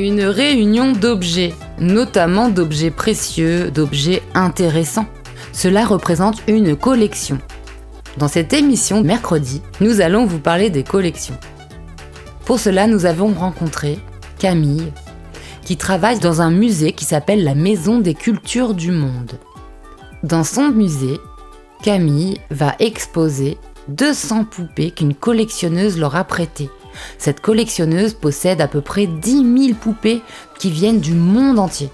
Une réunion d'objets, notamment d'objets précieux, d'objets intéressants. Cela représente une collection. Dans cette émission mercredi, nous allons vous parler des collections. Pour cela, nous avons rencontré Camille, qui travaille dans un musée qui s'appelle la Maison des Cultures du Monde. Dans son musée, Camille va exposer 200 poupées qu'une collectionneuse leur a prêtées. Cette collectionneuse possède à peu près 10 000 poupées qui viennent du monde entier.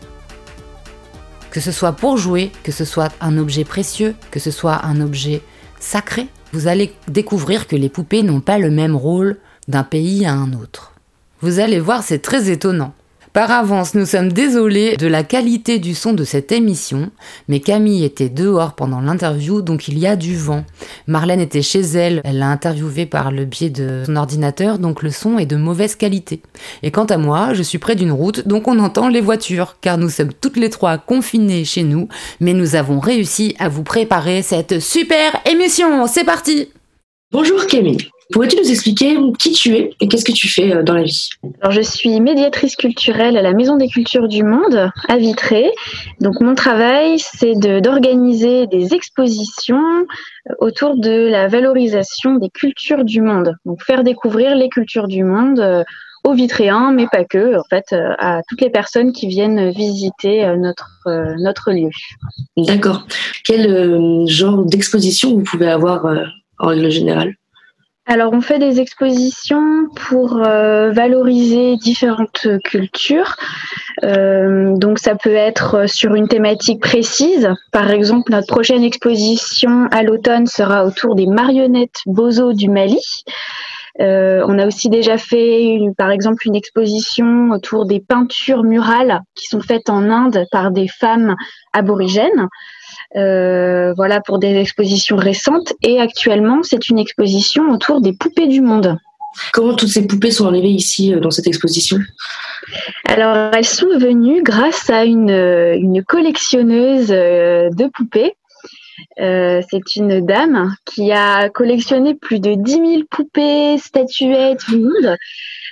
Que ce soit pour jouer, que ce soit un objet précieux, que ce soit un objet sacré, vous allez découvrir que les poupées n'ont pas le même rôle d'un pays à un autre. Vous allez voir, c'est très étonnant. Par avance, nous sommes désolés de la qualité du son de cette émission, mais Camille était dehors pendant l'interview, donc il y a du vent. Marlène était chez elle, elle l'a interviewée par le biais de son ordinateur, donc le son est de mauvaise qualité. Et quant à moi, je suis près d'une route, donc on entend les voitures, car nous sommes toutes les trois confinées chez nous, mais nous avons réussi à vous préparer cette super émission. C'est parti Bonjour Camille. Pourrais-tu nous expliquer qui tu es et qu'est-ce que tu fais euh, dans la vie? Alors, je suis médiatrice culturelle à la Maison des Cultures du Monde à Vitré. Donc, mon travail, c'est d'organiser des expositions euh, autour de la valorisation des cultures du monde. Donc, faire découvrir les cultures du monde euh, aux Vitréens, mais pas que, en fait, à toutes les personnes qui viennent visiter notre, notre lieu. D'accord. Quel genre d'exposition vous pouvez avoir en règle générale? Alors, on fait des expositions pour euh, valoriser différentes cultures. Euh, donc, ça peut être sur une thématique précise. Par exemple, notre prochaine exposition à l'automne sera autour des marionnettes Bozo du Mali. Euh, on a aussi déjà fait, par exemple, une exposition autour des peintures murales qui sont faites en Inde par des femmes aborigènes. Euh, voilà pour des expositions récentes. Et actuellement, c'est une exposition autour des poupées du monde. Comment toutes ces poupées sont arrivées ici euh, dans cette exposition? Alors, elles sont venues grâce à une, une collectionneuse euh, de poupées. c'est une dame qui a collectionné plus de 10 000 poupées, statuettes du monde.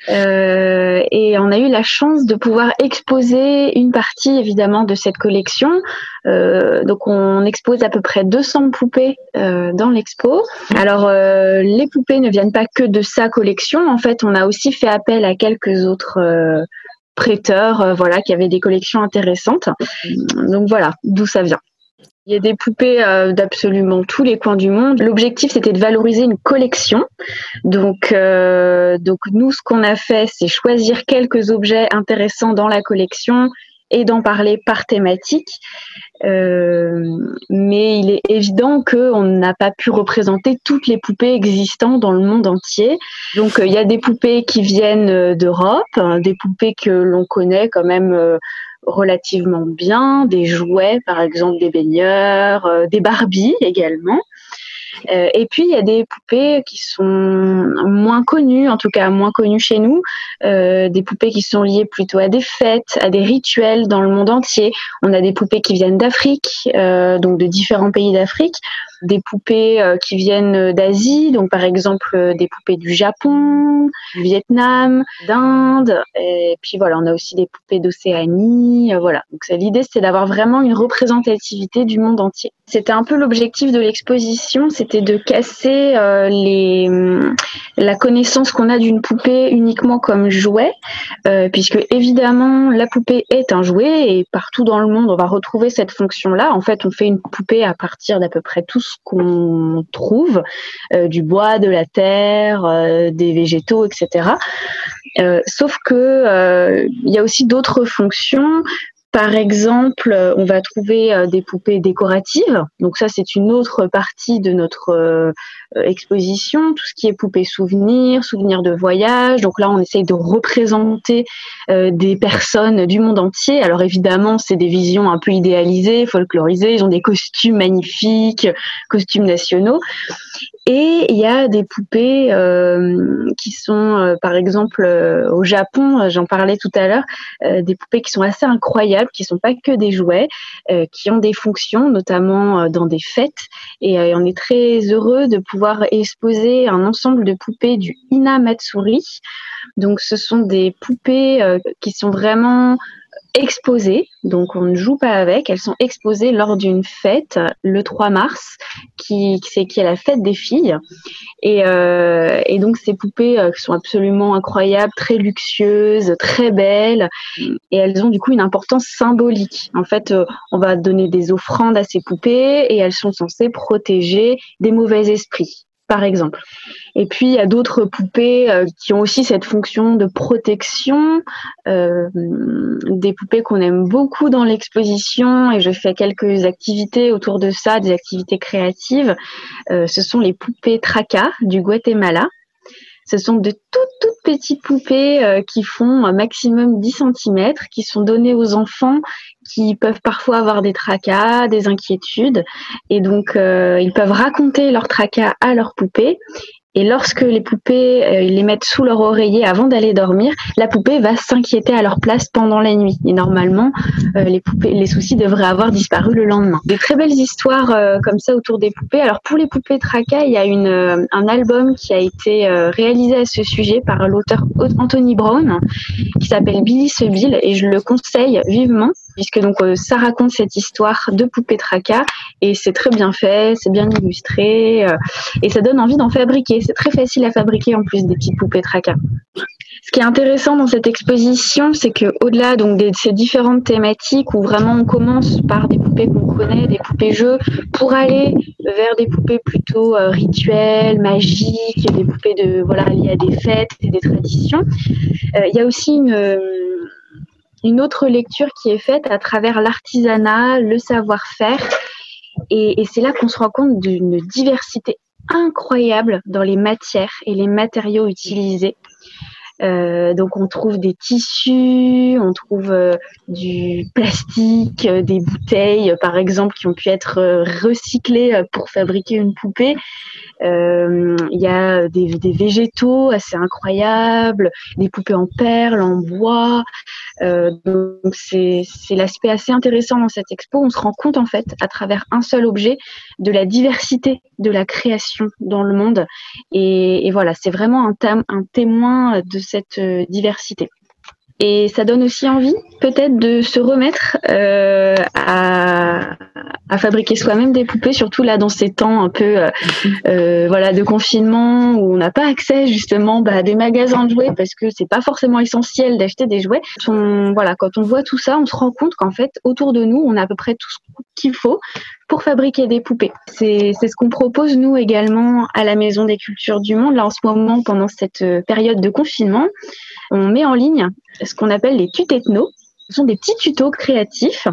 Euh, et on a eu la chance de pouvoir exposer une partie évidemment de cette collection. Euh, donc on expose à peu près 200 poupées euh, dans l'expo. Alors euh, les poupées ne viennent pas que de sa collection. En fait, on a aussi fait appel à quelques autres euh, prêteurs, voilà, qui avaient des collections intéressantes. Donc voilà, d'où ça vient. Il y a des poupées euh, d'absolument tous les coins du monde. L'objectif, c'était de valoriser une collection. Donc, euh, donc nous, ce qu'on a fait, c'est choisir quelques objets intéressants dans la collection et d'en parler par thématique. Euh, mais il est évident qu'on n'a pas pu représenter toutes les poupées existantes dans le monde entier. Donc, il y a des poupées qui viennent d'Europe, hein, des poupées que l'on connaît quand même relativement bien, des jouets par exemple des baigneurs, euh, des Barbies également. Euh, et puis il y a des poupées qui sont moins connues, en tout cas moins connues chez nous, euh, des poupées qui sont liées plutôt à des fêtes, à des rituels dans le monde entier. On a des poupées qui viennent d'Afrique, donc de différents pays d'Afrique des poupées euh, qui viennent d'Asie, donc par exemple euh, des poupées du Japon, du Vietnam, d'Inde, et puis voilà, on a aussi des poupées d'Océanie, euh, voilà. Donc l'idée c'est d'avoir vraiment une représentativité du monde entier. C'était un peu l'objectif de l'exposition, c'était de casser les la connaissance qu'on a d'une poupée uniquement comme jouet, puisque évidemment la poupée est un jouet et partout dans le monde on va retrouver cette fonction-là. En fait, on fait une poupée à partir d'à peu près tous qu'on trouve, euh, du bois, de la terre, euh, des végétaux, etc. Euh, sauf que il y a aussi d'autres fonctions Par exemple, on va trouver des poupées décoratives. Donc ça, c'est une autre partie de notre exposition. Tout ce qui est poupées souvenirs, souvenirs de voyage. Donc là, on essaye de représenter des personnes du monde entier. Alors évidemment, c'est des visions un peu idéalisées, folklorisées. Ils ont des costumes magnifiques, costumes nationaux. Et il y a des poupées euh, qui sont, euh, par exemple, euh, au Japon, j'en parlais tout à l'heure, des poupées qui sont assez incroyables, qui sont pas que des jouets, qui ont des fonctions, notamment dans des fêtes. Et on est très heureux de pouvoir exposer un ensemble de poupées du Ina Matsuri. Donc, ce sont des poupées qui sont vraiment exposées, donc on ne joue pas avec, elles sont exposées lors d'une fête le 3 mars, qui, c'est qui est la fête des filles. Et, euh, et donc ces poupées euh, sont absolument incroyables, très luxueuses, très belles, et elles ont du coup une importance symbolique. En fait, euh, on va donner des offrandes à ces poupées et elles sont censées protéger des mauvais esprits par exemple. Et puis il y a d'autres poupées euh, qui ont aussi cette fonction de protection, euh, des poupées qu'on aime beaucoup dans l'exposition et je fais quelques activités autour de ça, des activités créatives. Euh, ce sont les poupées Traca du Guatemala. Ce sont de toutes, toutes petites poupées euh, qui font un maximum 10 cm, qui sont données aux enfants qui peuvent parfois avoir des tracas, des inquiétudes. Et donc, euh, ils peuvent raconter leurs tracas à leurs poupées. Et lorsque les poupées euh, les mettent sous leur oreiller avant d'aller dormir, la poupée va s'inquiéter à leur place pendant la nuit. Et normalement, euh, les poupées, les soucis devraient avoir disparu le lendemain. Des très belles histoires euh, comme ça autour des poupées. Alors pour les poupées Traca, il y a une, un album qui a été réalisé à ce sujet par l'auteur Anthony Brown qui s'appelle Billy Bill et je le conseille vivement puisque donc ça raconte cette histoire de poupées Traca et c'est très bien fait, c'est bien illustré et ça donne envie d'en fabriquer c'est très facile à fabriquer en plus des petites poupées traca. Ce qui est intéressant dans cette exposition, c'est que au-delà donc de ces différentes thématiques où vraiment on commence par des poupées qu'on connaît, des poupées jeux, pour aller vers des poupées plutôt euh, rituelles, magiques, des poupées de voilà liées à des fêtes et des traditions, euh, il y a aussi une une autre lecture qui est faite à travers l'artisanat, le savoir-faire. Et, c'est là qu'on se rend compte d'une diversité incroyable dans les matières et les matériaux utilisés. Euh, donc on trouve des tissus, on trouve euh, du plastique, euh, des bouteilles par exemple qui ont pu être recyclées pour fabriquer une poupée. Il y a des, végétaux assez incroyables, des poupées en perles, en bois. donc c'est l'aspect assez intéressant dans cette expo. On se rend compte en fait à travers un seul objet de la diversité de la création dans le monde. Et, et voilà, c'est vraiment un, un témoin de cette euh, diversité. Et ça donne aussi envie peut-être de se remettre euh, à, fabriquer soi-même des poupées, surtout là dans ces temps un peu euh, voilà de confinement où on n'a pas accès justement bah, à des magasins de jouets parce que c'est pas forcément essentiel d'acheter des jouets. voilà, quand on voit tout ça, on se rend compte qu'en fait autour de nous, on a à peu près tout ce qu'il faut pour fabriquer des poupées. C'est ce qu'on propose nous également à la Maison des Cultures du Monde. Là en ce moment, pendant cette période de confinement, on met en ligne ce qu'on appelle les tutéthnos. Ce sont des petits tutos créatifs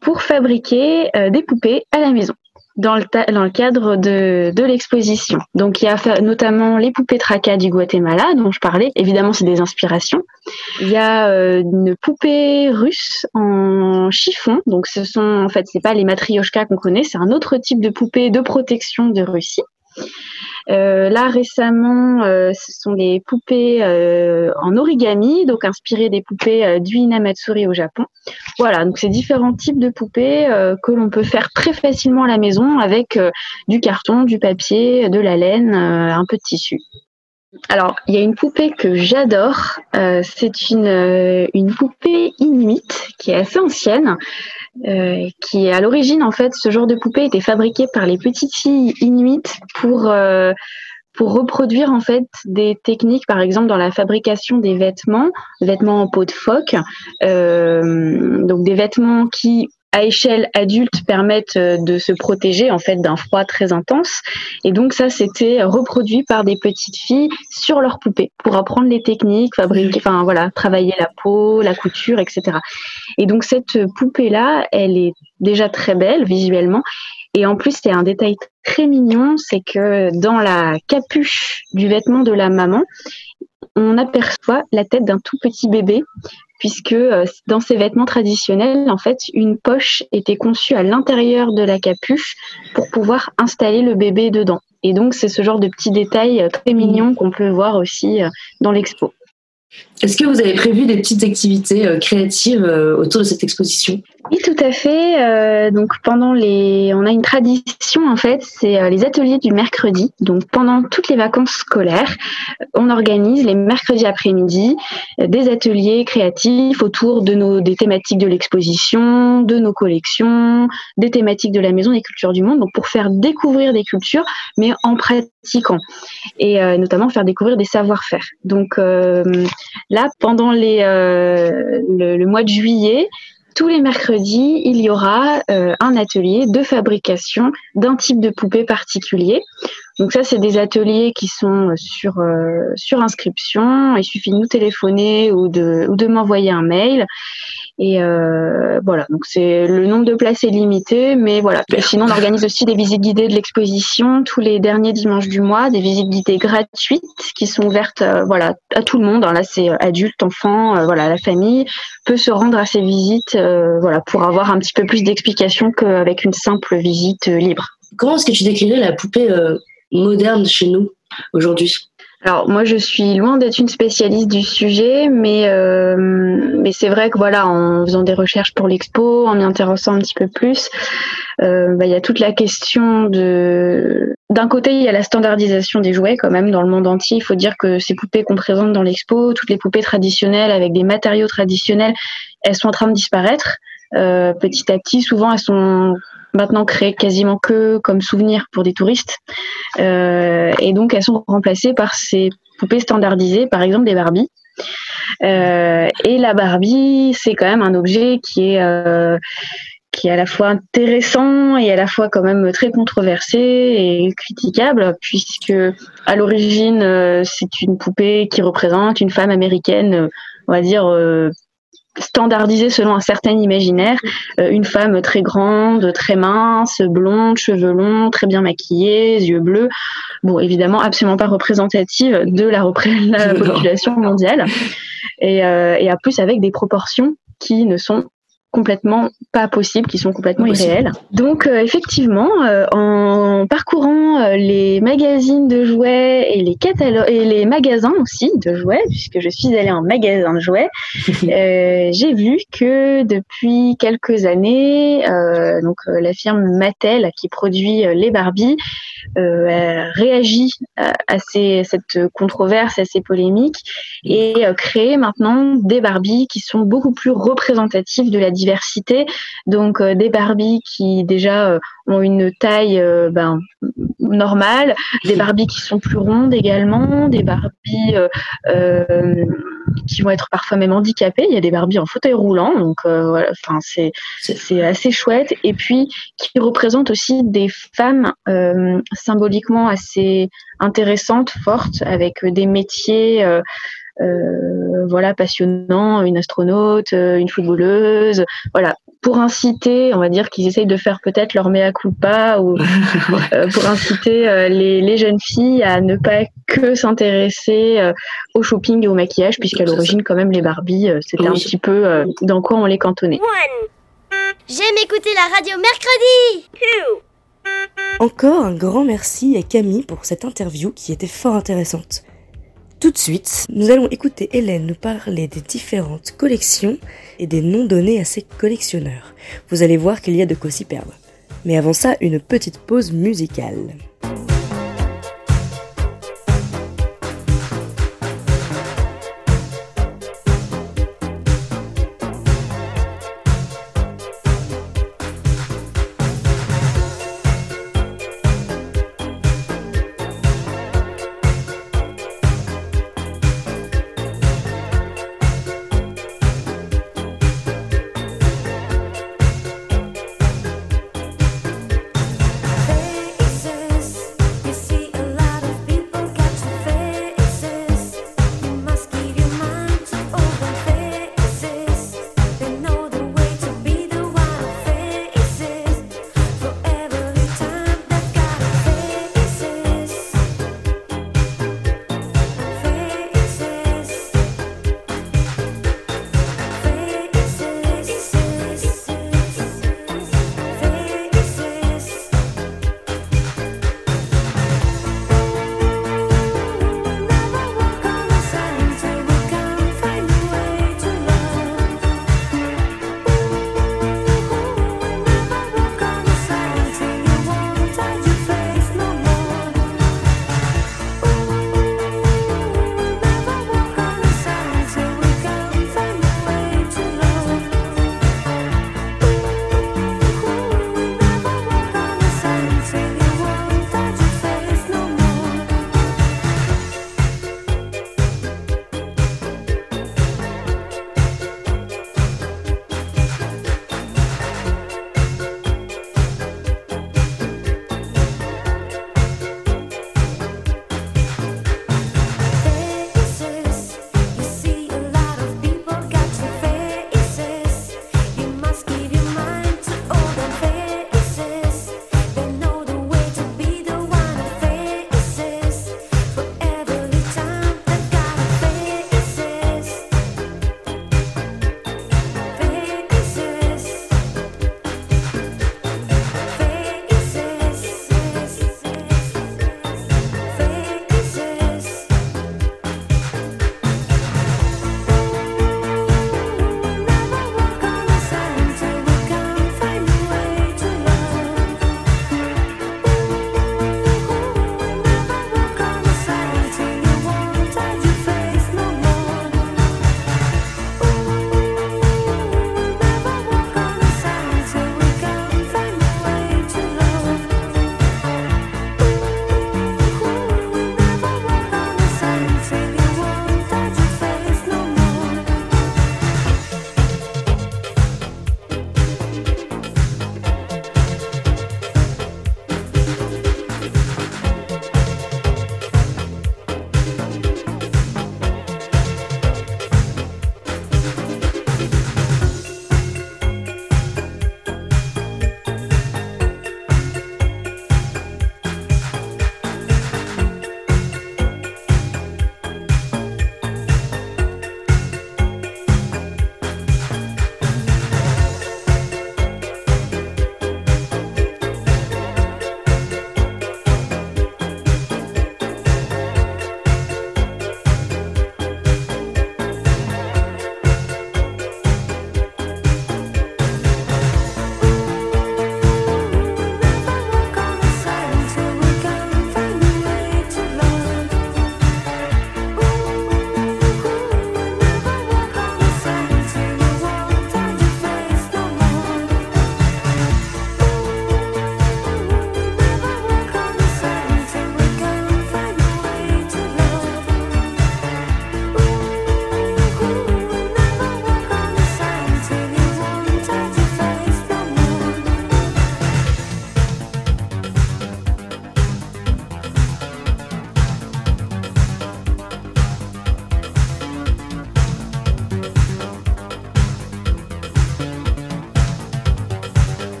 pour fabriquer euh, des poupées à la maison dans le, dans le cadre de, de l'exposition. Donc il y a notamment les poupées Traca du Guatemala dont je parlais. Évidemment, c'est des inspirations. Il y a euh, une poupée russe en chiffon. Donc ce sont en fait c'est pas les matrioshkas qu'on connaît, c'est un autre type de poupée de protection de Russie. Euh, là récemment, euh, ce sont des poupées euh, en origami, donc inspirées des poupées du Hinamatsuri au Japon. Voilà, donc c'est différents types de poupées que l'on peut faire très facilement à la maison avec du carton, du papier, de la laine, un peu de tissu. Alors, il y a une poupée que j'adore. c'est une, une poupée inuite qui est assez ancienne. Euh, qui à l'origine en fait ce genre de poupée était fabriqué par les petites filles inuites pour euh, pour reproduire en fait des techniques, par exemple dans la fabrication des vêtements, vêtements en peau de phoque, euh, donc des vêtements qui à échelle adulte permettent euh, de se protéger en fait d'un froid très intense. Et donc ça, c'était reproduit par des petites filles sur leurs poupées pour apprendre les techniques, fabriquer, enfin voilà, travailler la peau, la couture, etc. Et donc cette poupée là, elle est déjà très belle visuellement. Et en plus, a un détail très mignon, c'est que dans la capuche du vêtement de la maman, on aperçoit la tête d'un tout petit bébé puisque euh, dans ces vêtements traditionnels, en fait, une poche était conçue à l'intérieur de la capuche pour pouvoir installer le bébé dedans. Et donc, c'est ce genre de petits détails euh, très mignons qu'on peut voir aussi euh, dans l'expo. Est-ce que vous avez prévu des petites activités créatives autour de cette exposition? Oui, tout à fait. Euh, donc pendant les, on a une tradition en fait, c'est euh, les ateliers du mercredi. Donc pendant toutes les vacances scolaires, on organise les mercredis après-midi euh, des ateliers créatifs autour de nos des thématiques de l'exposition, de nos collections, des thématiques de la maison des cultures du monde. Donc pour faire découvrir des cultures, mais en pratiquant et notamment faire découvrir des savoir-faire. Donc là, pendant les le, mois de juillet tous les mercredis, il y aura euh, un atelier de fabrication d'un type de poupée particulier. Donc ça, c'est des ateliers qui sont sur euh, inscription. Il suffit de nous téléphoner ou de m'envoyer un mail. Et euh, voilà, donc c'est le nombre de places est limité, mais voilà. sinon, on organise aussi des visites guidées de l'exposition tous les derniers dimanches du mois, des visites guidées gratuites qui sont ouvertes, euh, voilà, à tout le monde. Là, c'est adultes, enfants, voilà, la famille peut se rendre à ces visites, voilà, pour avoir un petit peu plus d'explications qu'avec une simple visite libre. Comment est-ce que tu décrirais la poupée moderne chez nous aujourd'hui? Alors moi je suis loin d'être une spécialiste du sujet, mais euh, mais c'est vrai que voilà en faisant des recherches pour l'expo, en m'y intéressant un petit peu plus, euh, bah, il y a toute la question de d'un côté il y a la standardisation des jouets quand même dans le monde entier. Il faut dire que ces poupées qu'on présente dans l'expo, toutes les poupées traditionnelles avec des matériaux traditionnels, elles sont en train de disparaître. Euh, petit à petit, souvent elles sont maintenant créées quasiment que comme souvenir pour des touristes. Euh, et donc, elles sont remplacées par ces poupées standardisées, par exemple des Barbies. Euh, et la Barbie, c'est quand même un objet qui est euh, qui est à la fois intéressant et à la fois quand même très controversé et critiquable puisque à l'origine c'est une poupée qui représente une femme américaine on va dire standardisée selon un certain imaginaire. Euh, une femme très grande, très mince, blonde, cheveux longs, très bien maquillée, yeux bleus. Bon, évidemment, absolument pas représentative de la, la population mondiale. Et, euh, et à plus avec des proportions qui ne sont complètement pas possibles, qui sont complètement irréels. Donc euh, effectivement, euh, en parcourant euh, les magazines de jouets et les catalogues et les magasins aussi de jouets, puisque je suis allée en magasin de jouets, j'ai vu que depuis quelques années, donc la firme Mattel qui produit les Barbie réagit à, à ces, cette controverse, à ces polémiques et crée maintenant des Barbies qui sont beaucoup plus représentatives de la diversité. Donc euh, des Barbies qui déjà euh, ont une taille euh, ben, normale, des Barbies qui sont plus rondes également, des Barbies qui vont être parfois même handicapées. Il y a des Barbies en fauteuil roulant, donc voilà, enfin c'est c'est assez chouette. Et puis qui représentent aussi des femmes symboliquement assez intéressantes, fortes, avec des métiers voilà, passionnant, une astronaute, euh, une footballeuse, voilà, pour inciter, on va dire qu'ils essayent de faire peut-être leur mea culpa ou euh, pour inciter les, les, jeunes filles à ne pas que s'intéresser au shopping et au maquillage, puisqu'à l'origine, quand même, les Barbies, c'était un petit peu dans quoi on les cantonnait. J'aime écouter la radio mercredi. Encore un grand merci à Camille pour cette interview qui était fort intéressante. Tout de suite, nous allons écouter Hélène nous parler des différentes collections et des noms donnés à ces collectionneurs. Vous allez voir qu'il y a de quoi s'y perdre. Mais avant ça, une petite pause musicale.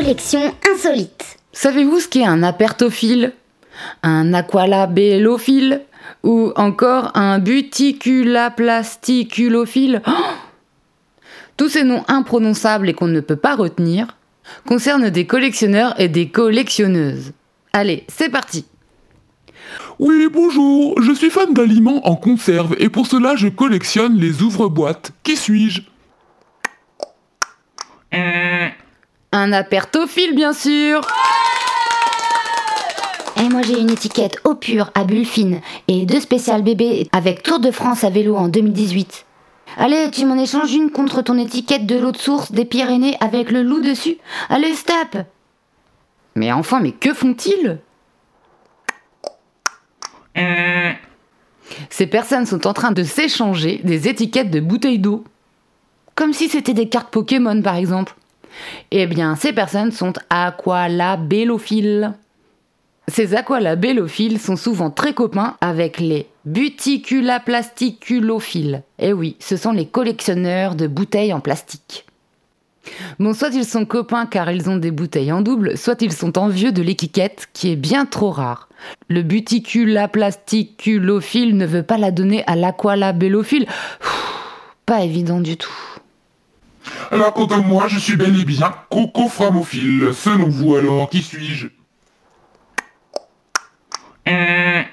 Les collections insolites. Savez-vous ce qu'est un apertophile? Un aqualabellophile Ou encore un buticulaplasticulophile oh Tous ces noms imprononçables et qu'on ne peut pas retenir concernent des collectionneurs et des collectionneuses. Allez, c'est parti Oui, bonjour, je suis fan d'aliments en conserve et pour cela je collectionne les ouvre-boîtes. Qui suis-je? Un apertophile, bien sûr Et moi j'ai une étiquette eau pure à bulles fines et deux spéciales bébés avec Tour de France à vélo en 2018. Allez, tu m'en échanges une contre ton étiquette de l'eau de source des Pyrénées avec le loup dessus. Allez, stop Mais enfin, mais que font-ils? Ces personnes sont en train de s'échanger des étiquettes de bouteilles d'eau. Comme si c'était des cartes Pokémon, par exemple. Eh bien, ces personnes sont aqualabellophiles. Ces aqualabellophiles sont souvent très copains avec les buticulaplasticulophiles. Eh oui, ce sont les collectionneurs de bouteilles en plastique. Bon, soit ils sont copains car ils ont des bouteilles en double, soit ils sont envieux de l'étiquette qui est bien trop rare. Le buticulaplasticulophile ne veut pas la donner à l'aqualabellophile. Pas évident du tout. Alors quant à moi, je suis bel et bien cocoframophile. Selon vous alors, qui suis-je?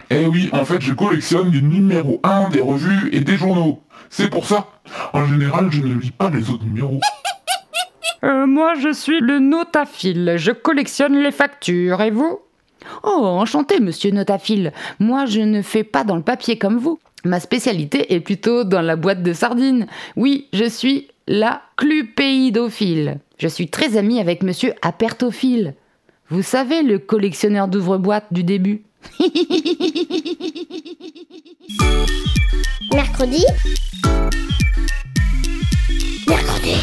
Eh oui, en fait, je collectionne les numéros 1 des revues et des journaux. C'est pour ça. En général, je ne lis pas les autres numéros. Euh, moi, je suis le notaphile. Je collectionne les factures. Et vous? Oh, enchanté, monsieur notaphile. Moi, je ne fais pas dans le papier comme vous. Ma spécialité est plutôt dans la boîte de sardines. Oui, je suis la clupéidophile. Je suis très amie avec monsieur apertophile. Vous savez, le collectionneur d'ouvre-boîte du début. Mercredi. Mercredi.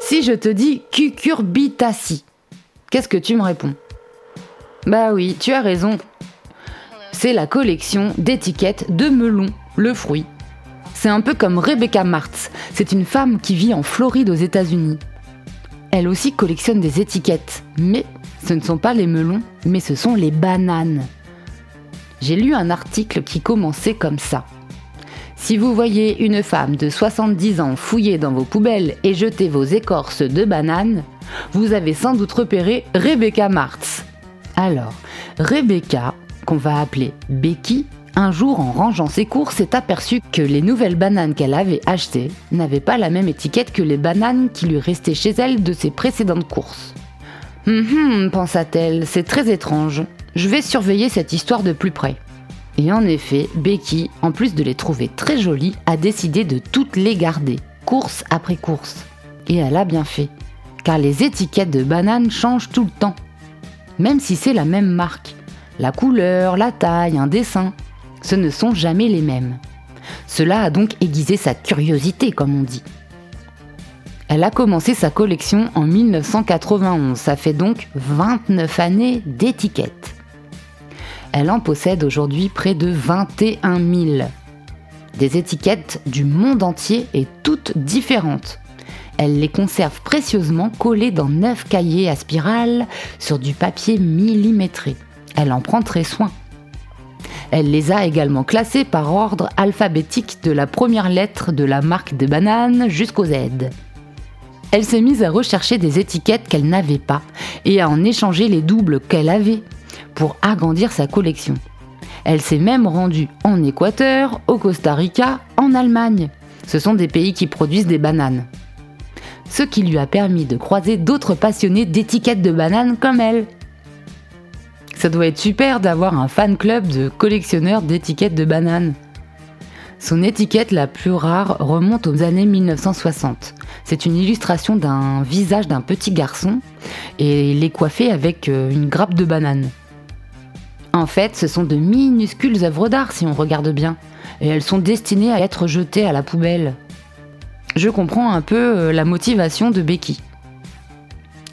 Si je te dis cucurbitacea, qu'est-ce que tu me réponds? Bah oui, tu as raison. C'est la collection d'étiquettes de melon, le fruit. C'est un peu comme Rebecca Martz. C'est une femme qui vit en Floride aux États-Unis. Elle aussi collectionne des étiquettes, mais ce ne sont pas les melons, mais ce sont les bananes. J'ai lu un article qui commençait comme ça. Si vous voyez une femme de 70 ans fouiller dans vos poubelles et jeter vos écorces de bananes, vous avez sans doute repéré Rebecca Martz. Alors, Rebecca, qu'on va appeler Becky, un jour en rangeant ses courses s'est aperçue que les nouvelles bananes qu'elle avait achetées n'avaient pas la même étiquette que les bananes qui lui restaient chez elle de ses précédentes courses. Hum hum, pensa-t-elle, c'est très étrange. Je vais surveiller cette histoire de plus près. Et en effet, Becky, en plus de les trouver très jolies, a décidé de toutes les garder, course après course. Et elle a bien fait, car les étiquettes de bananes changent tout le temps. Même si c'est la même marque. La couleur, la taille, un dessin, ce ne sont jamais les mêmes. Cela a donc aiguisé sa curiosité, comme on dit. Elle a commencé sa collection en 1991, ça fait donc 29 années d'étiquettes. Elle en possède aujourd'hui près de 21 000. Des étiquettes du monde entier et toutes différentes. Elle les conserve précieusement collées dans 9 cahiers à spirale sur du papier millimétré. Elle en prend très soin. Elle les a également classées par ordre alphabétique de la première lettre de la marque de banane jusqu'au Z. Elle s'est mise à rechercher des étiquettes qu'elle n'avait pas et à en échanger les doubles qu'elle avait pour agrandir sa collection. Elle s'est même rendue en Équateur, au Costa Rica, en Allemagne. Ce sont des pays qui produisent des bananes. Ce qui lui a permis de croiser d'autres passionnés d'étiquettes de bananes comme elle. Ça doit être super d'avoir un fan club de collectionneurs d'étiquettes de bananes. Son étiquette la plus rare remonte aux années 1960. C'est une illustration d'un visage d'un petit garçon et il est coiffé avec euh, une grappe de banane. En fait, ce sont de minuscules œuvres d'art si on regarde bien, et elles sont destinées à être jetées à la poubelle. Je comprends un peu euh, la motivation de Becky.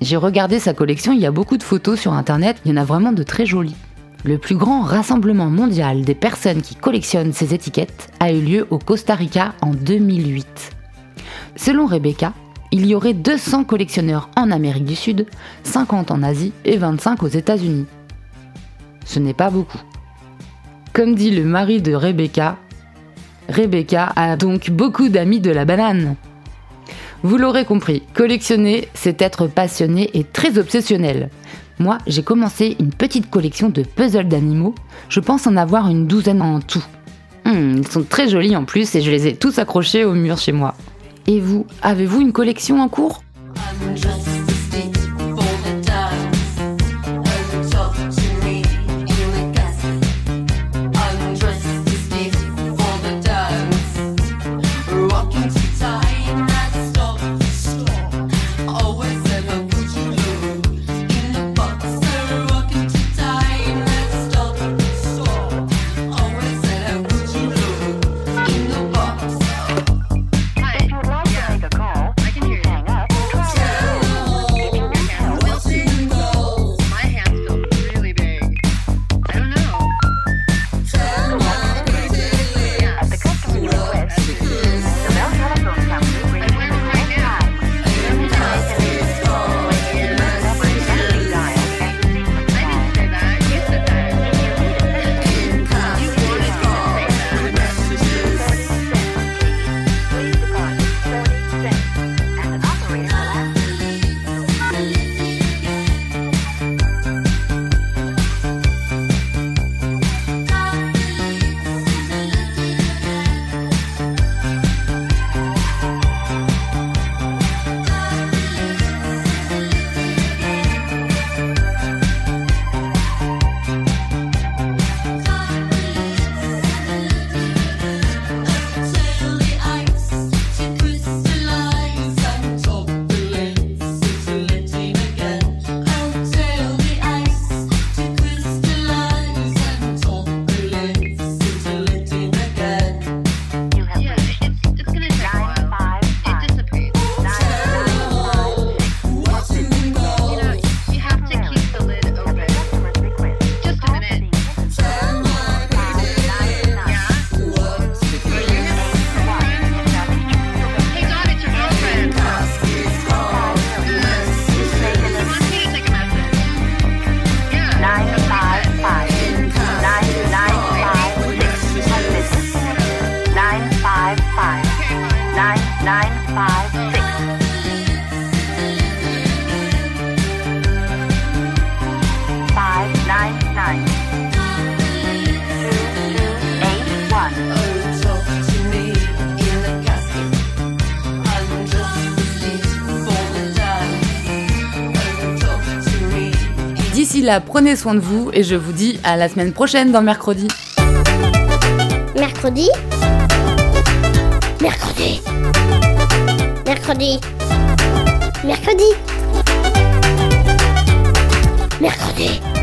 J'ai regardé sa collection, il y a beaucoup de photos sur internet, il y en a vraiment de très jolies. Le plus grand rassemblement mondial des personnes qui collectionnent ces étiquettes a eu lieu au Costa Rica en 2008. Selon Rebecca, il y aurait 200 collectionneurs en Amérique du Sud, 50 en Asie et 25 aux États-Unis. Ce n'est pas beaucoup. Comme dit le mari de Rebecca, Rebecca a donc beaucoup d'amis de la banane. Vous l'aurez compris, collectionner, c'est être passionné et très obsessionnel. Moi, j'ai commencé une petite collection de puzzles d'animaux. Je pense en avoir une douzaine en tout. Hmm, ils sont très jolis en plus et je les ai tous accrochés au mur chez moi. Et vous, avez-vous une collection en cours? Prenez soin de vous et je vous dis à la semaine prochaine dans. Mercredi. Mercredi. Mercredi. Mercredi. Mercredi. Mercredi